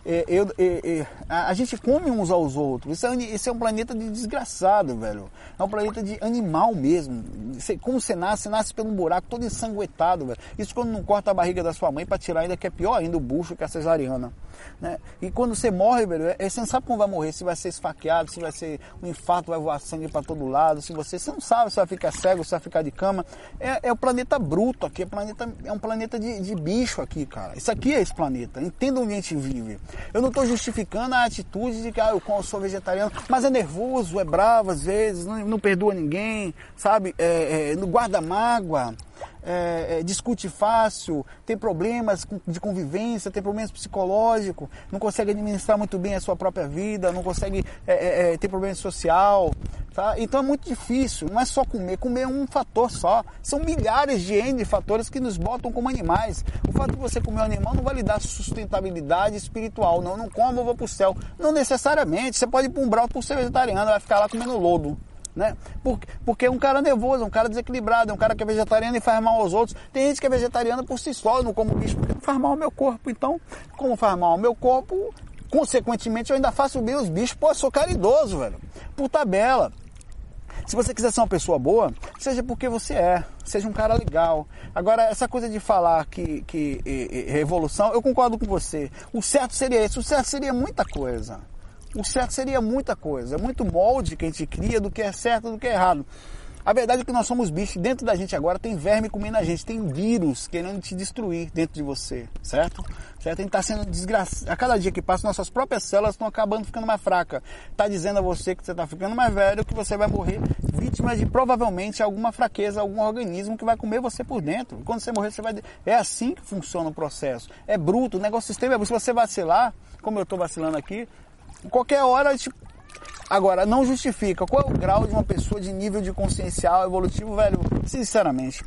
É, eu, eu, eu, a, gente come uns aos outros. Isso é, é, um planeta de desgraçado, velho. É um planeta de animal mesmo. Como você nasce, você nasce pelo buraco todo ensanguentado, velho. Isso quando não corta a barriga da sua mãe para tirar ainda, que é pior ainda o bucho que a cesariana. Né? E quando você morre, velho, é, você não sabe como vai morrer, se vai ser esfaqueado, se vai ser um infarto, vai voar sangue para todo lado, se você, você não sabe se vai ficar cego, se vai ficar de cama. É, é o planeta bruto aqui, é, planeta, é um planeta de, de bicho aqui, cara. Isso aqui é esse planeta, entenda onde a gente vive. Eu não estou justificando a atitude de que ah, eu sou vegetariano, mas é nervoso, é bravo às vezes, não, não perdoa ninguém, sabe? É, é, não guarda mágoa é, é, discute fácil, tem problemas de convivência, tem problemas psicológicos, não consegue administrar muito bem a sua própria vida, não consegue é, é, é ter problema social. Tá? Então é muito difícil, não é só comer, comer é um fator só. São milhares de N fatores que nos botam como animais. O fato de você comer um animal não vai lhe dar sustentabilidade espiritual. Não, não como, eu vou para o céu. Não necessariamente. Você pode ir para um brau por ser vegetariano, vai ficar lá comendo lodo né? Porque, porque é um cara nervoso, é um cara desequilibrado, é um cara que é vegetariano e faz mal aos outros. Tem gente que é vegetariana por si só, não como bicho, porque faz mal ao meu corpo. Então, como faz mal ao meu corpo, consequentemente eu ainda faço bem os bichos. Pô, eu sou caridoso, velho. Por tabela. Se você quiser ser uma pessoa boa, seja porque você é, seja um cara legal. Agora, essa coisa de falar que, que e, e, revolução, eu concordo com você. O certo seria isso, o certo seria muita coisa. O certo seria muita coisa, é muito molde que a gente cria do que é certo do que é errado. A verdade é que nós somos bichos, dentro da gente agora tem verme comendo a gente, tem vírus querendo te destruir dentro de você, certo? Certo? A gente está sendo desgraçado. A cada dia que passa, nossas próprias células estão acabando ficando mais fracas. Está dizendo a você que você está ficando mais velho, que você vai morrer vítima de provavelmente alguma fraqueza, algum organismo que vai comer você por dentro. Quando você morrer, você vai. É assim que funciona o processo. É bruto, o negócio sistema é bruto. Se você vacilar, como eu estou vacilando aqui, qualquer hora, tipo, agora, não justifica. Qual é o grau de uma pessoa de nível de consciencial evolutivo, velho? Sinceramente,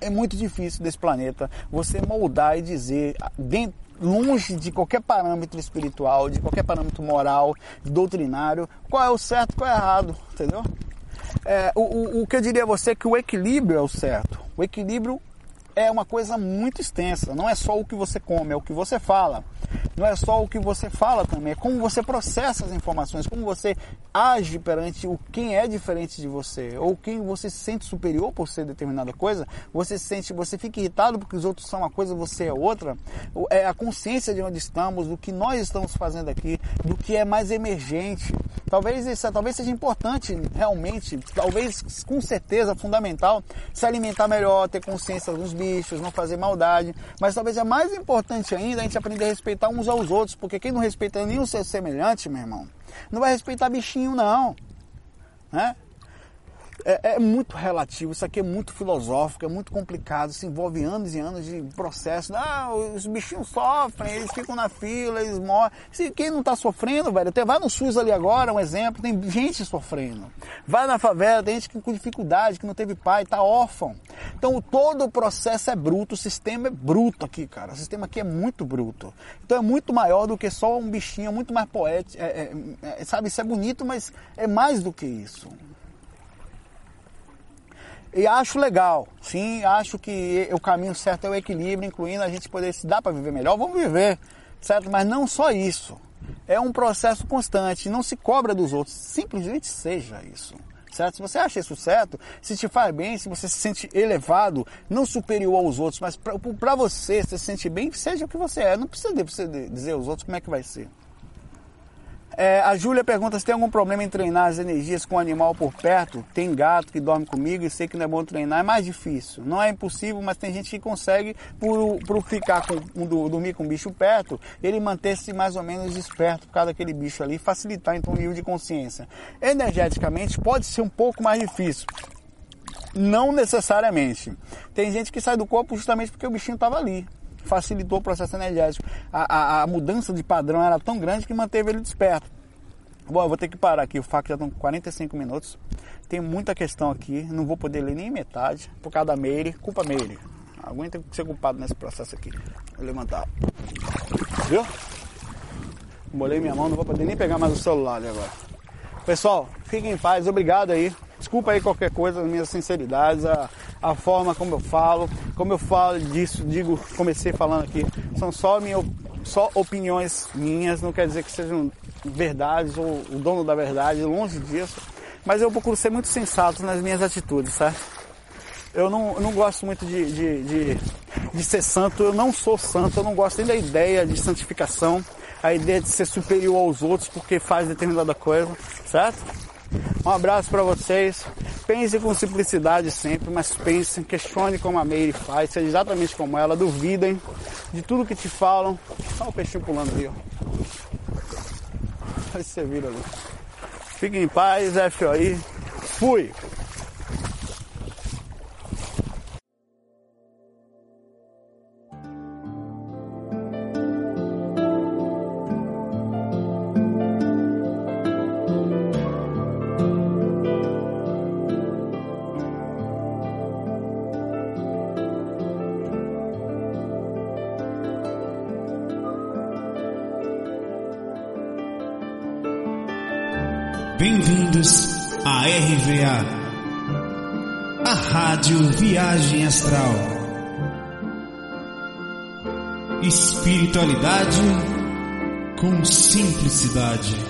é muito difícil desse planeta você moldar e dizer dentro longe de qualquer parâmetro espiritual, de qualquer parâmetro moral, doutrinário, qual é o certo, qual é o errado, entendeu? É, o, o, o que eu diria a você é que o equilíbrio é o certo. O equilíbrio é uma coisa muito extensa. Não é só o que você come, é o que você fala. Não é só o que você fala também, é como você processa as informações, como você age perante o quem é diferente de você, ou quem você se sente superior por ser determinada coisa. Você se sente, você fica irritado porque os outros são uma coisa, você é outra. É a consciência de onde estamos, do que nós estamos fazendo aqui, do que é mais emergente. Talvez isso, talvez seja importante realmente, talvez com certeza fundamental se alimentar melhor, ter consciência dos bichos, não fazer maldade, mas talvez é mais importante ainda a gente aprender a respeitar uns aos outros, porque quem não respeita nenhum seu semelhante, meu irmão, não vai respeitar bichinho não, né? É, é, muito relativo, isso aqui é muito filosófico, é muito complicado, se envolve anos e anos de processo. Ah, os bichinhos sofrem, eles ficam na fila, eles morrem. Se quem não está sofrendo, velho, até vai no SUS ali agora, um exemplo, tem gente sofrendo. Vai na favela, tem gente com dificuldade, que não teve pai, está órfão. Então todo o processo é bruto, o sistema é bruto aqui, cara. O sistema aqui é muito bruto. Então é muito maior do que só um bichinho, é muito mais poético. É, é, é, sabe, isso é bonito, mas é mais do que isso. E acho legal, sim, acho que o caminho certo é o equilíbrio, incluindo a gente poder se dar para viver melhor, vamos viver, certo? Mas não só isso. É um processo constante, não se cobra dos outros, simplesmente seja isso. certo? Se você acha isso certo, se te faz bem, se você se sente elevado, não superior aos outros, mas para você, se se sente bem, seja o que você é. Não precisa dizer aos outros como é que vai ser. É, a Júlia pergunta se tem algum problema em treinar as energias com o animal por perto. Tem gato que dorme comigo e sei que não é bom treinar. É mais difícil. Não é impossível, mas tem gente que consegue, por, por ficar com, um, dormir com o bicho perto, ele manter-se mais ou menos esperto por causa daquele bicho ali, facilitar então o nível de consciência. Energeticamente pode ser um pouco mais difícil. Não necessariamente. Tem gente que sai do corpo justamente porque o bichinho estava ali facilitou o processo energético. A, a, a, mudança de padrão era tão grande que manteve ele desperto. Bom, eu vou ter que parar aqui, o fac já estão 45 minutos. Tem muita questão aqui, não vou poder ler nem metade, por causa da Meire, culpa Meire. Alguém tem que ser culpado nesse processo aqui. Vou levantar. Viu? Molhei minha mão, não vou poder nem pegar mais o celular agora. Pessoal, fiquem em paz, obrigado aí. Desculpa aí qualquer coisa, minhas sinceridades, a, a forma como eu falo, como eu falo disso, digo, comecei falando aqui, são só, minha, só opiniões minhas, não quer dizer que sejam verdades ou o dono da verdade, longe disso, mas eu procuro ser muito sensato nas minhas atitudes, certo? Eu não, não gosto muito de, de, de, de ser santo, eu não sou santo, eu não gosto nem da ideia de santificação, a ideia de ser superior aos outros porque faz determinada coisa, certo? Um abraço para vocês. Pense com simplicidade sempre, mas pense, questione como a Meire faz, seja exatamente como ela, duvidem de tudo que te falam. Olha o peixinho pulando ali, ó. Olha se você vira ali. Fiquem em paz, FOI. Fui!
Simplicidade.